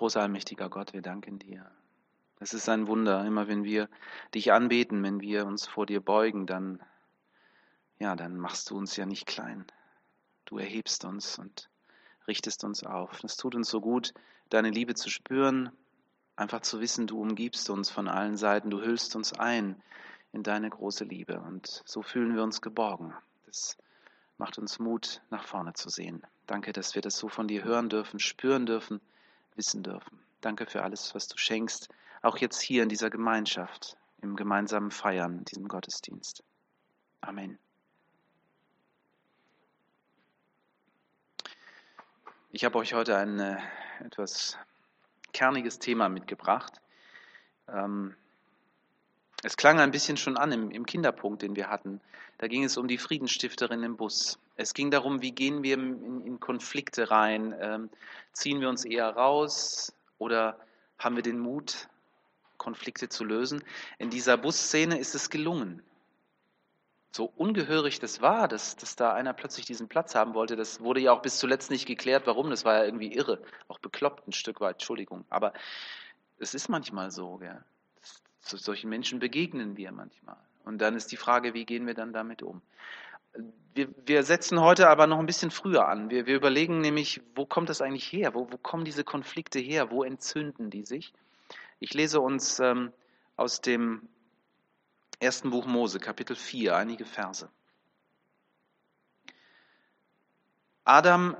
Großer allmächtiger Gott, wir danken dir. Es ist ein Wunder, immer wenn wir dich anbeten, wenn wir uns vor dir beugen, dann, ja, dann machst du uns ja nicht klein. Du erhebst uns und richtest uns auf. Es tut uns so gut, deine Liebe zu spüren, einfach zu wissen, du umgibst uns von allen Seiten, du hüllst uns ein in deine große Liebe und so fühlen wir uns geborgen. Das macht uns Mut, nach vorne zu sehen. Danke, dass wir das so von dir hören dürfen, spüren dürfen, wissen dürfen. Danke für alles, was du schenkst, auch jetzt hier in dieser Gemeinschaft, im gemeinsamen Feiern, diesem Gottesdienst. Amen. Ich habe euch heute ein äh, etwas kerniges Thema mitgebracht. Ähm, es klang ein bisschen schon an im, im, Kinderpunkt, den wir hatten. Da ging es um die Friedensstifterin im Bus. Es ging darum, wie gehen wir in, in Konflikte rein? Ähm, ziehen wir uns eher raus oder haben wir den Mut, Konflikte zu lösen? In dieser Busszene ist es gelungen. So ungehörig das war, dass, dass da einer plötzlich diesen Platz haben wollte, das wurde ja auch bis zuletzt nicht geklärt, warum. Das war ja irgendwie irre, auch bekloppt ein Stück weit, Entschuldigung. Aber es ist manchmal so, gell? Zu solchen Menschen begegnen wir manchmal. Und dann ist die Frage, wie gehen wir dann damit um? Wir, wir setzen heute aber noch ein bisschen früher an. Wir, wir überlegen nämlich, wo kommt das eigentlich her? Wo, wo, kommen diese Konflikte her? Wo entzünden die sich? Ich lese uns ähm, aus dem ersten Buch Mose, Kapitel 4, einige Verse. Adam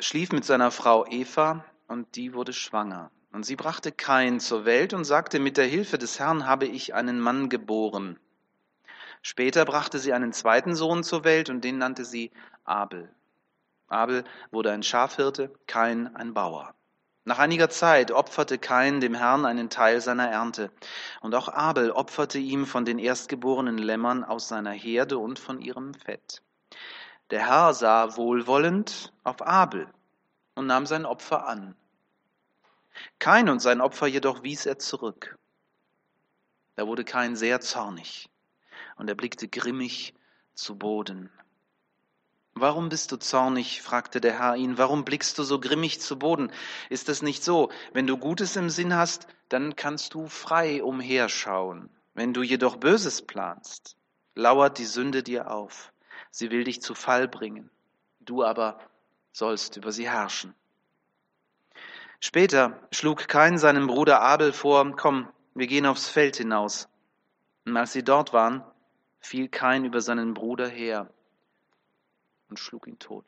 schlief mit seiner Frau Eva und die wurde schwanger. Und sie brachte Kain zur Welt und sagte, mit der Hilfe des Herrn habe ich einen Mann geboren. Später brachte sie einen zweiten Sohn zur Welt und den nannte sie Abel. Abel wurde ein Schafhirte, Kain ein Bauer. Nach einiger Zeit opferte Kain dem Herrn einen Teil seiner Ernte, und auch Abel opferte ihm von den erstgeborenen Lämmern aus seiner Herde und von ihrem Fett. Der Herr sah wohlwollend auf Abel und nahm sein Opfer an. Kain und sein Opfer jedoch wies er zurück. Da wurde Kain sehr zornig und er blickte grimmig zu Boden. Warum bist du zornig? fragte der Herr ihn. Warum blickst du so grimmig zu Boden? Ist es nicht so? Wenn du Gutes im Sinn hast, dann kannst du frei umherschauen. Wenn du jedoch Böses planst, lauert die Sünde dir auf. Sie will dich zu Fall bringen. Du aber sollst über sie herrschen. Später schlug Kain seinem Bruder Abel vor, komm, wir gehen aufs Feld hinaus. Und als sie dort waren, fiel Kain über seinen Bruder her und schlug ihn tot.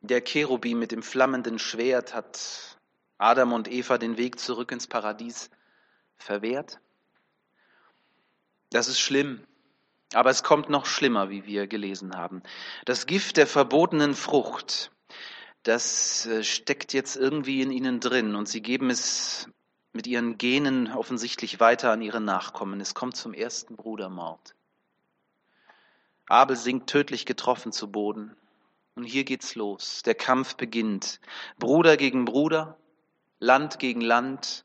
Der Cherubim mit dem flammenden Schwert hat Adam und Eva den Weg zurück ins Paradies verwehrt. Das ist schlimm. Aber es kommt noch schlimmer, wie wir gelesen haben. Das Gift der verbotenen Frucht, das äh, steckt jetzt irgendwie in ihnen drin und sie geben es mit ihren Genen offensichtlich weiter an ihre Nachkommen. Es kommt zum ersten Brudermord. Abel sinkt tödlich getroffen zu Boden. Und hier geht's los. Der Kampf beginnt. Bruder gegen Bruder, Land gegen Land,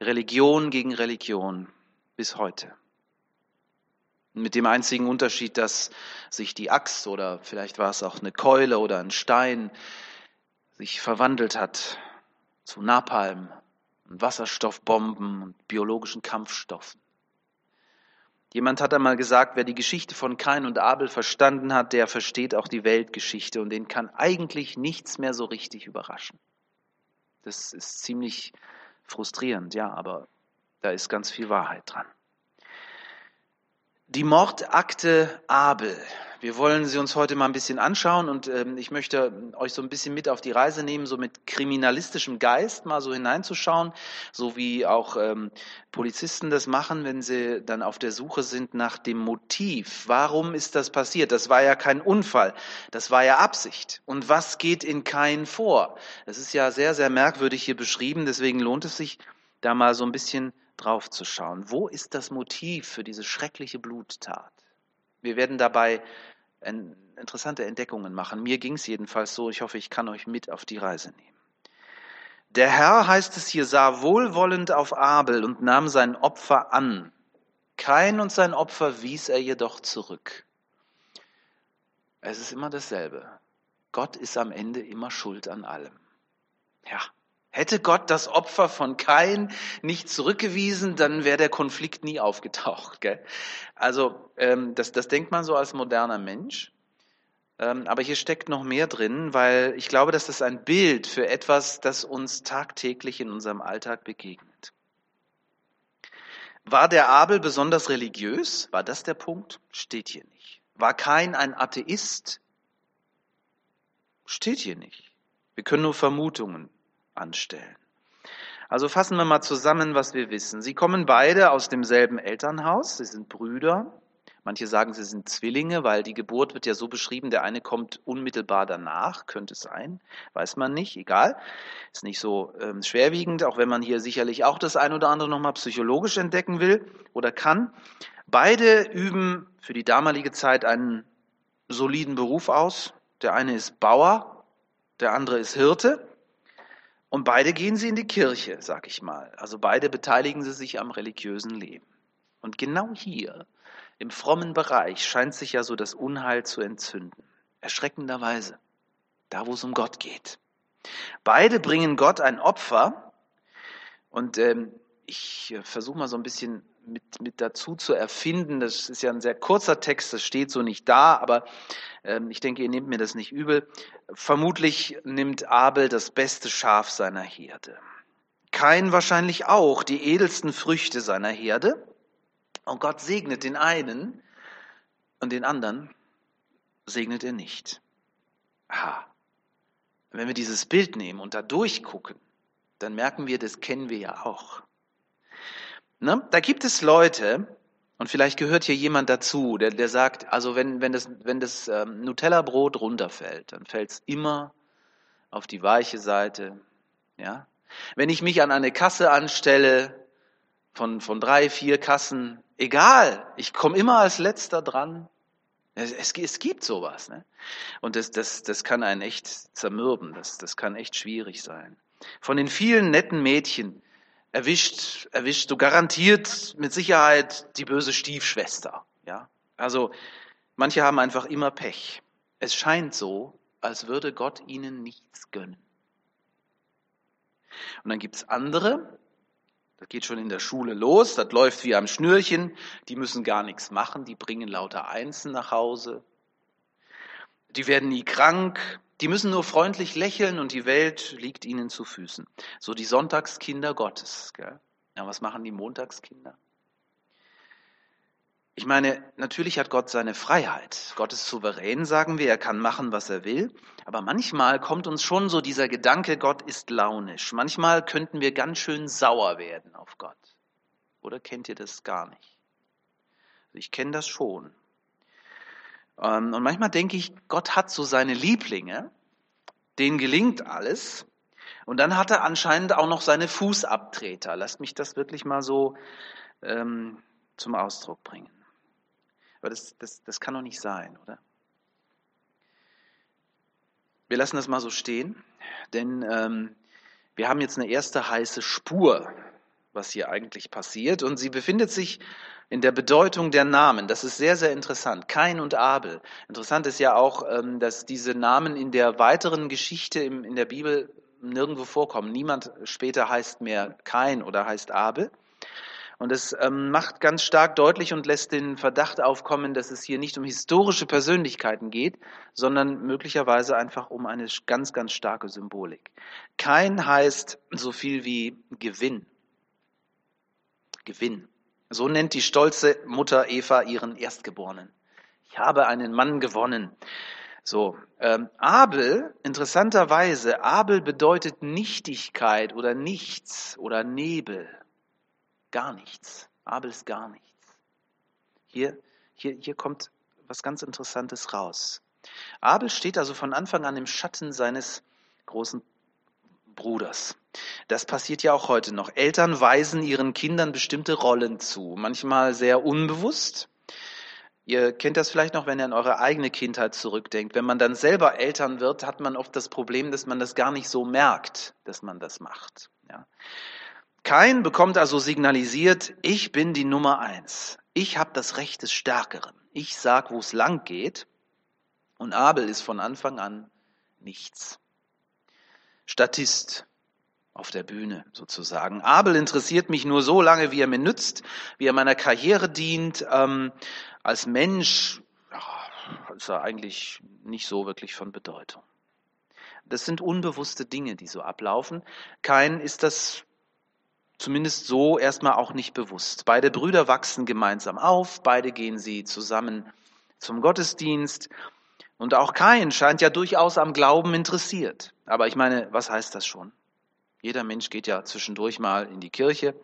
Religion gegen Religion bis heute. Mit dem einzigen Unterschied, dass sich die Axt oder vielleicht war es auch eine Keule oder ein Stein sich verwandelt hat zu Napalm und Wasserstoffbomben und biologischen Kampfstoffen. Jemand hat einmal gesagt, wer die Geschichte von Kain und Abel verstanden hat, der versteht auch die Weltgeschichte und den kann eigentlich nichts mehr so richtig überraschen. Das ist ziemlich frustrierend, ja, aber da ist ganz viel Wahrheit dran. Die Mordakte Abel. Wir wollen sie uns heute mal ein bisschen anschauen und ähm, ich möchte euch so ein bisschen mit auf die Reise nehmen, so mit kriminalistischem Geist mal so hineinzuschauen, so wie auch ähm, Polizisten das machen, wenn sie dann auf der Suche sind nach dem Motiv. Warum ist das passiert? Das war ja kein Unfall, das war ja Absicht. Und was geht in Kain vor? Das ist ja sehr, sehr merkwürdig hier beschrieben, deswegen lohnt es sich, da mal so ein bisschen drauf zu schauen. Wo ist das Motiv für diese schreckliche Bluttat? Wir werden dabei interessante Entdeckungen machen. Mir ging es jedenfalls so. Ich hoffe, ich kann euch mit auf die Reise nehmen. Der Herr, heißt es hier, sah wohlwollend auf Abel und nahm sein Opfer an. Kein und sein Opfer wies er jedoch zurück. Es ist immer dasselbe. Gott ist am Ende immer schuld an allem. Ja. Hätte Gott das Opfer von Kain nicht zurückgewiesen, dann wäre der Konflikt nie aufgetaucht. Gell? Also ähm, das, das denkt man so als moderner Mensch. Ähm, aber hier steckt noch mehr drin, weil ich glaube, dass das ein Bild für etwas, das uns tagtäglich in unserem Alltag begegnet. War der Abel besonders religiös? War das der Punkt? Steht hier nicht. War Kain ein Atheist? Steht hier nicht. Wir können nur Vermutungen anstellen. Also fassen wir mal zusammen, was wir wissen. Sie kommen beide aus demselben Elternhaus, sie sind Brüder. Manche sagen, sie sind Zwillinge, weil die Geburt wird ja so beschrieben, der eine kommt unmittelbar danach, könnte sein, weiß man nicht, egal. Ist nicht so ähm, schwerwiegend, auch wenn man hier sicherlich auch das ein oder andere nochmal psychologisch entdecken will oder kann. Beide üben für die damalige Zeit einen soliden Beruf aus. Der eine ist Bauer, der andere ist Hirte. Und beide gehen sie in die Kirche, sag ich mal. Also beide beteiligen sie sich am religiösen Leben. Und genau hier, im frommen Bereich, scheint sich ja so das Unheil zu entzünden. Erschreckenderweise. Da, wo es um Gott geht. Beide bringen Gott ein Opfer. Und ähm, ich äh, versuche mal so ein bisschen mit, mit dazu zu erfinden. Das ist ja ein sehr kurzer Text, das steht so nicht da, aber ähm, ich denke, ihr nehmt mir das nicht übel. Vermutlich nimmt Abel das beste Schaf seiner Herde. Kain wahrscheinlich auch die edelsten Früchte seiner Herde. Und Gott segnet den einen und den anderen segnet er nicht. Aha. Wenn wir dieses Bild nehmen und da durchgucken, dann merken wir, das kennen wir ja auch. Ne? Da gibt es Leute, und vielleicht gehört hier jemand dazu, der, der sagt, also wenn, wenn das, wenn das ähm, Nutella-Brot runterfällt, dann fällt es immer auf die weiche Seite. Ja? Wenn ich mich an eine Kasse anstelle von, von drei, vier Kassen, egal, ich komme immer als letzter dran. Es, es, es gibt sowas. Ne? Und das, das, das kann einen echt zermürben, das, das kann echt schwierig sein. Von den vielen netten Mädchen, erwischt, erwischt du garantiert mit Sicherheit die böse Stiefschwester. Ja? Also manche haben einfach immer Pech. Es scheint so, als würde Gott ihnen nichts gönnen. Und dann gibt's andere, das geht schon in der Schule los, das läuft wie am Schnürchen, die müssen gar nichts machen, die bringen lauter Einsen nach Hause. Die werden nie krank, die müssen nur freundlich lächeln und die Welt liegt ihnen zu Füßen. So die Sonntagskinder Gottes. Gell? Ja, was machen die Montagskinder? Ich meine, natürlich hat Gott seine Freiheit. Gott ist souverän, sagen wir, er kann machen, was er will. Aber manchmal kommt uns schon so dieser Gedanke, Gott ist launisch. Manchmal könnten wir ganz schön sauer werden auf Gott. Oder kennt ihr das gar nicht? Also ich kenne das schon. Ähm, und manchmal denke ich, Gott hat so seine Lieblinge, denen gelingt alles. Und dann hat er anscheinend auch noch seine Fußabtreter. Lasst mich das wirklich mal so ähm, zum Ausdruck bringen. Aber das, das, das kann doch nicht sein, oder? Wir lassen das mal so stehen, denn ähm, wir haben jetzt eine erste heiße Spur, was hier eigentlich passiert. Und sie befindet sich in der Bedeutung der Namen. Das ist sehr, sehr interessant. Kain und Abel. Interessant ist ja auch, ähm, dass diese Namen in der weiteren Geschichte in der Bibel nirgendwo vorkommen. Niemand später heißt mehr Kain oder heißt Abel. Und es ähm, macht ganz stark deutlich und lässt den Verdacht aufkommen, dass es hier nicht um historische Persönlichkeiten geht, sondern möglicherweise einfach um eine ganz, ganz starke Symbolik. Kain heißt so viel wie Gewinn. Gewinn. So nennt die stolze Mutter Eva ihren Erstgeborenen. Ich habe einen Mann gewonnen. So, ähm, Abel, interessanterweise, Abel bedeutet Nichtigkeit oder nichts oder Nebel. Gar nichts. Abel ist gar nichts. Hier, hier, hier kommt was ganz Interessantes raus. Abel steht also von Anfang an im Schatten seines großen Bruders. Das passiert ja auch heute noch. Eltern weisen ihren Kindern bestimmte Rollen zu, manchmal sehr unbewusst. Ihr kennt das vielleicht noch, wenn ihr an eure eigene Kindheit zurückdenkt. Wenn man dann selber Eltern wird, hat man oft das Problem, dass man das gar nicht so merkt, dass man das macht. Ja. Kein bekommt also signalisiert, ich bin die Nummer eins. Ich habe das Recht des Stärkeren. Ich sag, wo es lang geht. Und Abel ist von Anfang an nichts. Statist auf der Bühne sozusagen. Abel interessiert mich nur so lange, wie er mir nützt, wie er meiner Karriere dient. Ähm, als Mensch ja, ist er eigentlich nicht so wirklich von Bedeutung. Das sind unbewusste Dinge, die so ablaufen. Kein ist das zumindest so erstmal auch nicht bewusst. Beide Brüder wachsen gemeinsam auf, beide gehen sie zusammen zum Gottesdienst. Und auch Kain scheint ja durchaus am Glauben interessiert. Aber ich meine, was heißt das schon? Jeder Mensch geht ja zwischendurch mal in die Kirche.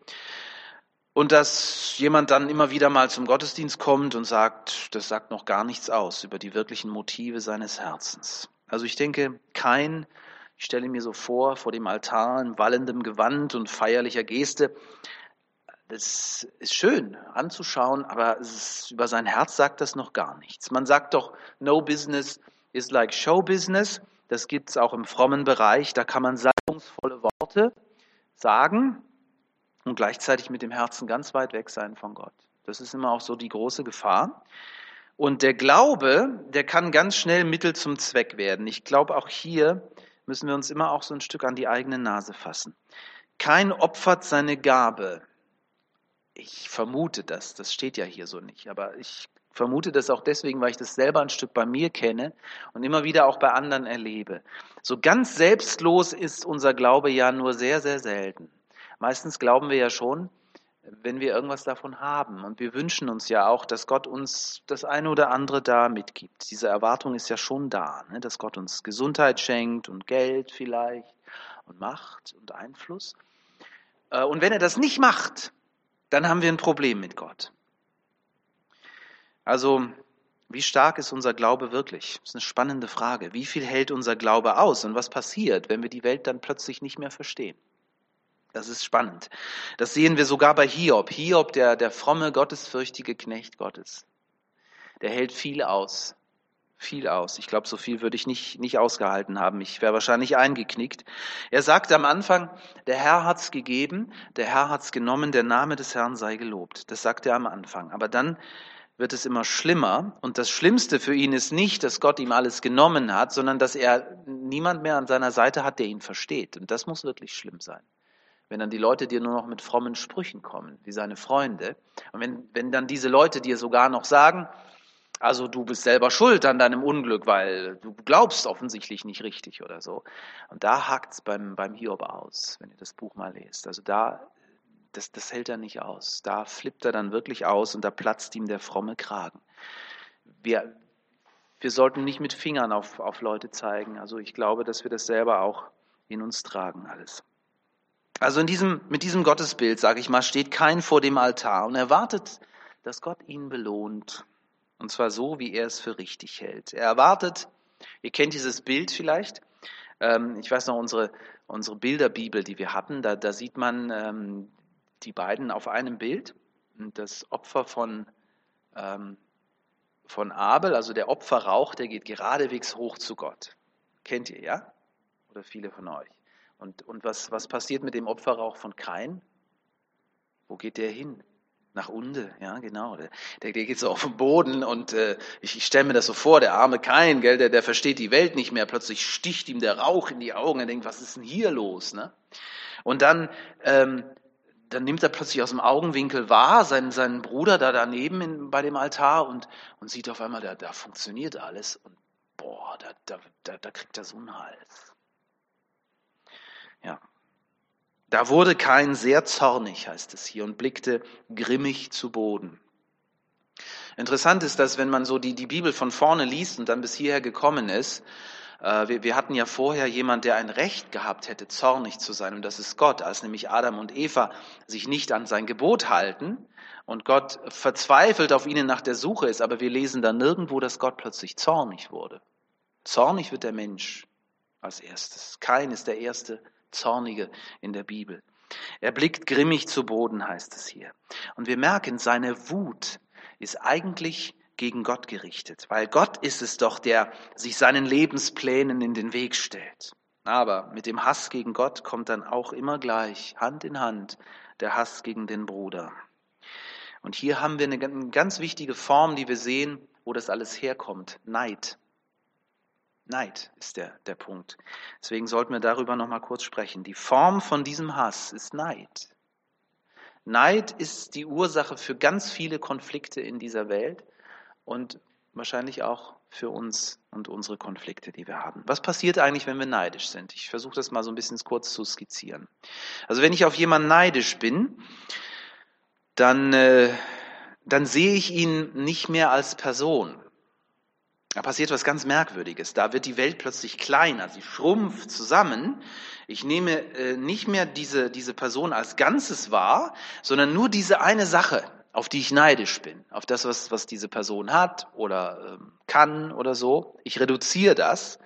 Und dass jemand dann immer wieder mal zum Gottesdienst kommt und sagt, das sagt noch gar nichts aus über die wirklichen Motive seines Herzens. Also ich denke, kein, ich stelle mir so vor, vor dem Altar in wallendem Gewand und feierlicher Geste, das ist schön anzuschauen, aber ist, über sein Herz sagt das noch gar nichts. Man sagt doch, no business is like show business. Das gibt es auch im frommen Bereich. Da kann man salbungsvolle Worte sagen und gleichzeitig mit dem Herzen ganz weit weg sein von Gott. Das ist immer auch so die große Gefahr. Und der Glaube, der kann ganz schnell Mittel zum Zweck werden. Ich glaube, auch hier müssen wir uns immer auch so ein Stück an die eigene Nase fassen. Kein opfert seine Gabe. Ich vermute das, das steht ja hier so nicht, aber ich vermute das auch deswegen, weil ich das selber ein Stück bei mir kenne und immer wieder auch bei anderen erlebe. So ganz selbstlos ist unser Glaube ja nur sehr, sehr selten. Meistens glauben wir ja schon, wenn wir irgendwas davon haben. Und wir wünschen uns ja auch, dass Gott uns das eine oder andere da mitgibt. Diese Erwartung ist ja schon da, ne? dass Gott uns Gesundheit schenkt und Geld vielleicht und Macht und Einfluss. Äh, und wenn er das nicht macht, dann haben wir ein Problem mit Gott. Also, wie stark ist unser Glaube wirklich? Das ist eine spannende Frage. Wie viel hält unser Glaube aus und was passiert, wenn wir die Welt dann plötzlich nicht mehr verstehen? Das ist spannend. Das sehen wir sogar bei Hiob. Hiob, der, der fromme, gottesfürchtige Knecht Gottes. Der hält viel aus. Viel aus. Ich glaube, so viel würde ich nicht, nicht ausgehalten haben. Ich wäre wahrscheinlich eingeknickt. Er sagt am Anfang, der Herr hat's gegeben, der Herr hat's genommen, der Name des Herrn sei gelobt. Das sagt er am Anfang. Aber dann wird es immer schlimmer. Und das Schlimmste für ihn ist nicht, dass Gott ihm alles genommen hat, sondern dass er niemand mehr an seiner Seite hat, der ihn versteht. Und das muss wirklich schlimm sein. Wenn dann die Leute dir nur noch mit frommen Sprüchen kommen, wie seine Freunde. Und wenn, wenn dann diese Leute dir sogar noch sagen, also du bist selber schuld an deinem Unglück, weil du glaubst offensichtlich nicht richtig oder so. Und da hakt's beim, beim Hiob aus, wenn ihr das Buch mal lest. Also da das, das hält er nicht aus. Da flippt er dann wirklich aus und da platzt ihm der fromme Kragen. Wir, wir sollten nicht mit Fingern auf, auf Leute zeigen. Also ich glaube, dass wir das selber auch in uns tragen alles. Also in diesem, mit diesem Gottesbild, sage ich mal, steht kein vor dem Altar und erwartet, dass Gott ihn belohnt. Und zwar so, wie er es für richtig hält. Er erwartet, ihr kennt dieses Bild vielleicht, ähm, ich weiß noch, unsere, unsere Bilderbibel, die wir hatten, da, da sieht man ähm, die beiden auf einem Bild. Das Opfer von, ähm, von Abel, also der Opferrauch, der geht geradewegs hoch zu Gott. Kennt ihr, ja? Oder viele von euch. Und, und was, was passiert mit dem Opferrauch von Kain? Wo geht der hin? Nach unten, ja, genau. Der, der, geht so auf den Boden und äh, ich, ich stelle mir das so vor, der arme Kain, gell, der, der versteht die Welt nicht mehr. Plötzlich sticht ihm der Rauch in die Augen. Er denkt, was ist denn hier los? Ne? Und dann ähm, dann nimmt er plötzlich aus dem Augenwinkel wahr, seinen, seinen Bruder da daneben in, bei dem Altar und, und sieht auf einmal, da, da funktioniert alles und boah, da, da, da, da kriegt er so einen Hals. Ja. Da wurde kein sehr zornig, heißt es hier, und blickte grimmig zu Boden. Interessant ist, dass wenn man so die, die Bibel von vorne liest und dann bis hierher gekommen ist, wir, wir hatten ja vorher jemand, der ein Recht gehabt hätte, zornig zu sein, und das ist Gott, als nämlich Adam und Eva sich nicht an sein Gebot halten und Gott verzweifelt auf ihnen nach der Suche ist, aber wir lesen da nirgendwo, dass Gott plötzlich zornig wurde. Zornig wird der Mensch als erstes. Kein ist der erste Zornige in der Bibel. Er blickt grimmig zu Boden, heißt es hier. Und wir merken, seine Wut ist eigentlich gegen Gott gerichtet, weil Gott ist es doch, der sich seinen Lebensplänen in den Weg stellt. Aber mit dem Hass gegen Gott kommt dann auch immer gleich, Hand in Hand, der Hass gegen den Bruder. Und hier haben wir eine ganz wichtige Form, die wir sehen, wo das alles herkommt. Neid. Neid ist der, der Punkt. Deswegen sollten wir darüber nochmal kurz sprechen. Die Form von diesem Hass ist Neid. Neid ist die Ursache für ganz viele Konflikte in dieser Welt und wahrscheinlich auch für uns und unsere Konflikte, die wir haben. Was passiert eigentlich, wenn wir neidisch sind? Ich versuche das mal so ein bisschen kurz zu skizzieren. Also wenn ich auf jemanden neidisch bin, dann, äh, dann sehe ich ihn nicht mehr als Person. Da passiert was ganz Merkwürdiges. Da wird die Welt plötzlich kleiner, sie schrumpft zusammen. Ich nehme äh, nicht mehr diese, diese Person als Ganzes wahr, sondern nur diese eine Sache, auf die ich neidisch bin, auf das, was, was diese Person hat oder ähm, kann oder so. Ich reduziere das,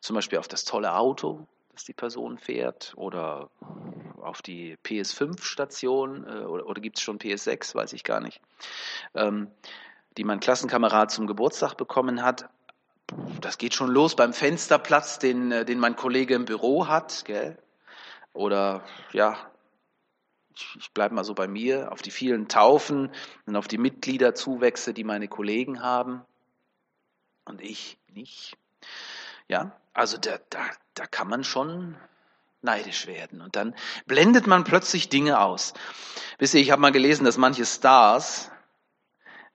zum Beispiel auf das tolle Auto, das die Person fährt oder auf die PS5-Station äh, oder, oder gibt es schon PS6, weiß ich gar nicht. Ähm, die mein Klassenkamerad zum Geburtstag bekommen hat. Das geht schon los beim Fensterplatz, den, äh, den mein Kollege im Büro hat. Gell? Oder ja, ich, bleibe mal so bei mir, auf die vielen Taufen und auf die Mitgliederzuwächse, die meine Kollegen haben. Und ich nicht. Ja, also da, da, da kann man schon neidisch werden. Und dann blendet man plötzlich Dinge aus. Wisst ihr, ich habe mal gelesen, dass manche Stars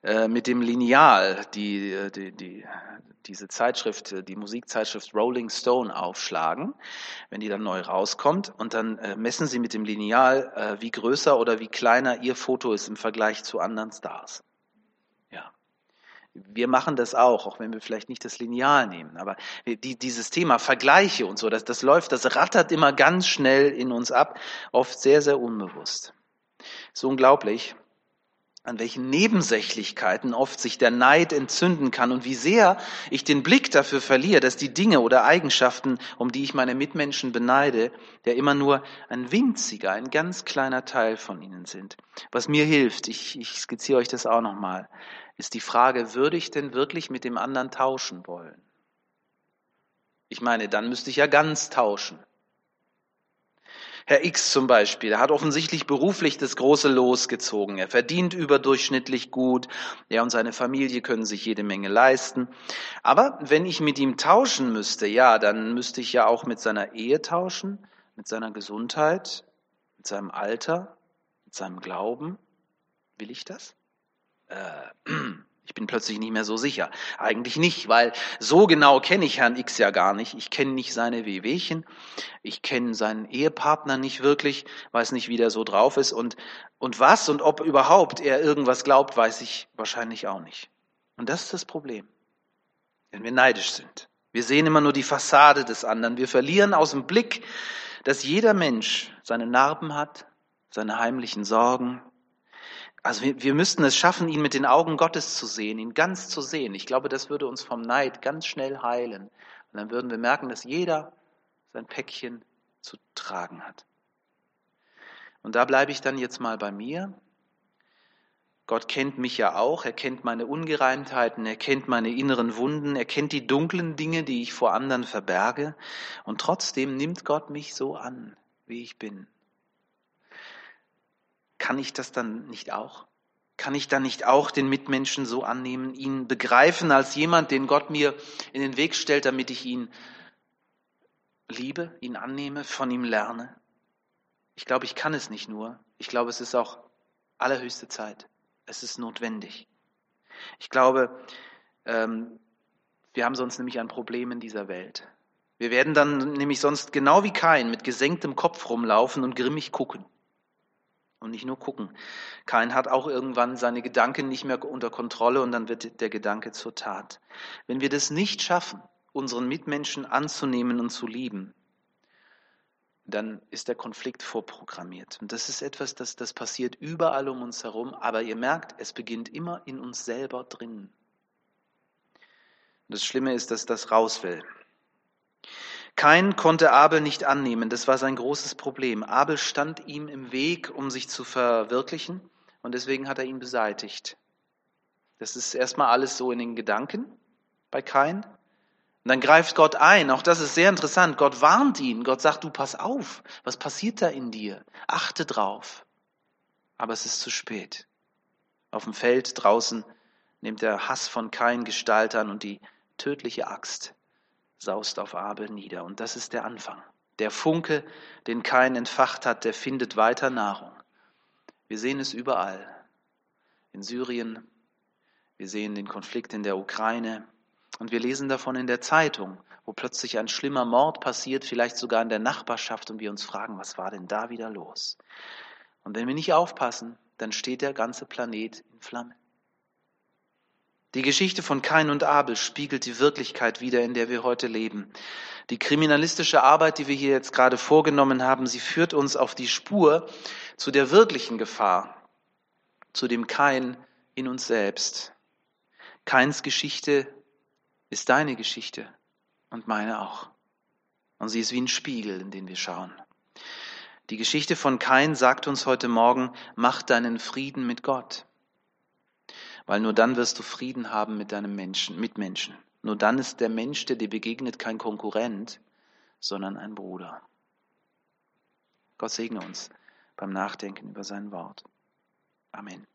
äh, mit dem Lineal die, äh, die, die, diese Zeitschrift, äh, die Musikzeitschrift Rolling Stone aufschlagen, wenn die dann neu rauskommt. Und dann messen sie mit dem Lineal, wie größer oder wie kleiner ihr Foto ist im Vergleich zu anderen Stars. Ja. Wir machen das auch, auch wenn wir vielleicht nicht das Lineal nehmen. Aber die, dieses Thema Vergleiche und so, das, das läuft, das rattert immer ganz schnell in uns ab, oft sehr, sehr unbewusst. So unglaublich an welchen Nebensächlichkeiten oft sich der Neid entzünden kann und wie sehr ich den Blick dafür verliere, dass die Dinge oder Eigenschaften, um die ich meine Mitmenschen beneide, ja immer nur ein winziger, ein ganz kleiner Teil von ihnen sind. Was mir hilft, ich, ich skizziere euch das auch nochmal, ist die Frage, würde ich denn wirklich mit dem anderen tauschen wollen? Ich meine, dann müsste ich ja ganz tauschen. Herr X zum Beispiel, der hat offensichtlich beruflich das große Los gezogen. Er verdient überdurchschnittlich gut. Er und seine Familie können sich jede Menge leisten. Aber wenn ich mit ihm tauschen müsste, ja, dann müsste ich ja auch mit seiner Ehe tauschen, mit seiner Gesundheit, mit seinem Alter, mit seinem Glauben. Will ich das? Äh, Ich bin plötzlich nicht mehr so sicher. Eigentlich nicht, weil so genau kenne ich Herrn X ja gar nicht. Ich kenne nicht seine Wehwehchen. Ich kenne seinen Ehepartner nicht wirklich, weiß nicht, wie der so drauf ist. Und, und was und ob überhaupt er irgendwas glaubt, weiß ich wahrscheinlich auch nicht. Und das ist das Problem. Wenn wir neidisch sind. Wir sehen immer nur die Fassade des anderen. Wir verlieren aus dem Blick, dass jeder Mensch seine Narben hat, seine heimlichen Sorgen, also wir, wir müssten es schaffen, ihn mit den Augen Gottes zu sehen, ihn ganz zu sehen. Ich glaube, das würde uns vom Neid ganz schnell heilen. Und dann würden wir merken, dass jeder sein Päckchen zu tragen hat. Und da bleibe ich dann jetzt mal bei mir. Gott kennt mich ja auch, er kennt meine Ungereimtheiten, er kennt meine inneren Wunden, er kennt die dunklen Dinge, die ich vor anderen verberge. Und trotzdem nimmt Gott mich so an, wie ich bin. Kann ich das dann nicht auch? Kann ich dann nicht auch den Mitmenschen so annehmen, ihn begreifen als jemand, den Gott mir in den Weg stellt, damit ich ihn liebe, ihn annehme, von ihm lerne? Ich glaube, ich kann es nicht nur. Ich glaube, es ist auch allerhöchste Zeit. Es ist notwendig. Ich glaube, ähm, wir haben sonst nämlich ein Problem in dieser Welt. Wir werden dann nämlich sonst genau wie kein mit gesenktem Kopf rumlaufen und grimmig gucken und nicht nur gucken. Kain hat auch irgendwann seine Gedanken nicht mehr unter Kontrolle und dann wird der Gedanke zur Tat. Wenn wir das nicht schaffen, unseren Mitmenschen anzunehmen und zu lieben, dann ist der Konflikt vorprogrammiert. Und das ist etwas, das, das passiert überall um uns herum, aber ihr merkt, es beginnt immer in uns selber drin. das Schlimme ist, dass das raus will. Kein konnte Abel nicht annehmen, das war sein großes Problem. Abel stand ihm im Weg, um sich zu verwirklichen, und deswegen hat er ihn beseitigt. Das ist erstmal alles so in den Gedanken bei Kain. Und dann greift Gott ein. Auch das ist sehr interessant. Gott warnt ihn. Gott sagt, du pass auf. Was passiert da in dir? Achte drauf. Aber es ist zu spät. Auf dem Feld draußen nimmt der Hass von Kain Gestalt an und die tödliche Axt saust auf Abel nieder. Und das ist der Anfang. Der Funke, den Kain entfacht hat, der findet weiter Nahrung. Wir sehen es überall. In Syrien, wir sehen den Konflikt in der Ukraine und wir lesen davon in der Zeitung, wo plötzlich ein schlimmer Mord passiert, vielleicht sogar in der Nachbarschaft und wir uns fragen, was war denn da wieder los? Und wenn wir nicht aufpassen, dann steht der ganze Planet in Flammen. Die Geschichte von Kain und Abel spiegelt die Wirklichkeit wider, in der wir heute leben. Die kriminalistische Arbeit, die wir hier jetzt gerade vorgenommen haben, sie führt uns auf die Spur zu der wirklichen Gefahr, zu dem Kain in uns selbst. Kains Geschichte ist deine Geschichte und meine auch. Und sie ist wie ein Spiegel, in den wir schauen. Die Geschichte von Kain sagt uns heute Morgen, mach deinen Frieden mit Gott. Weil nur dann wirst du Frieden haben mit deinem Menschen, Mitmenschen. Nur dann ist der Mensch, der dir begegnet, kein Konkurrent, sondern ein Bruder. Gott segne uns beim Nachdenken über sein Wort. Amen.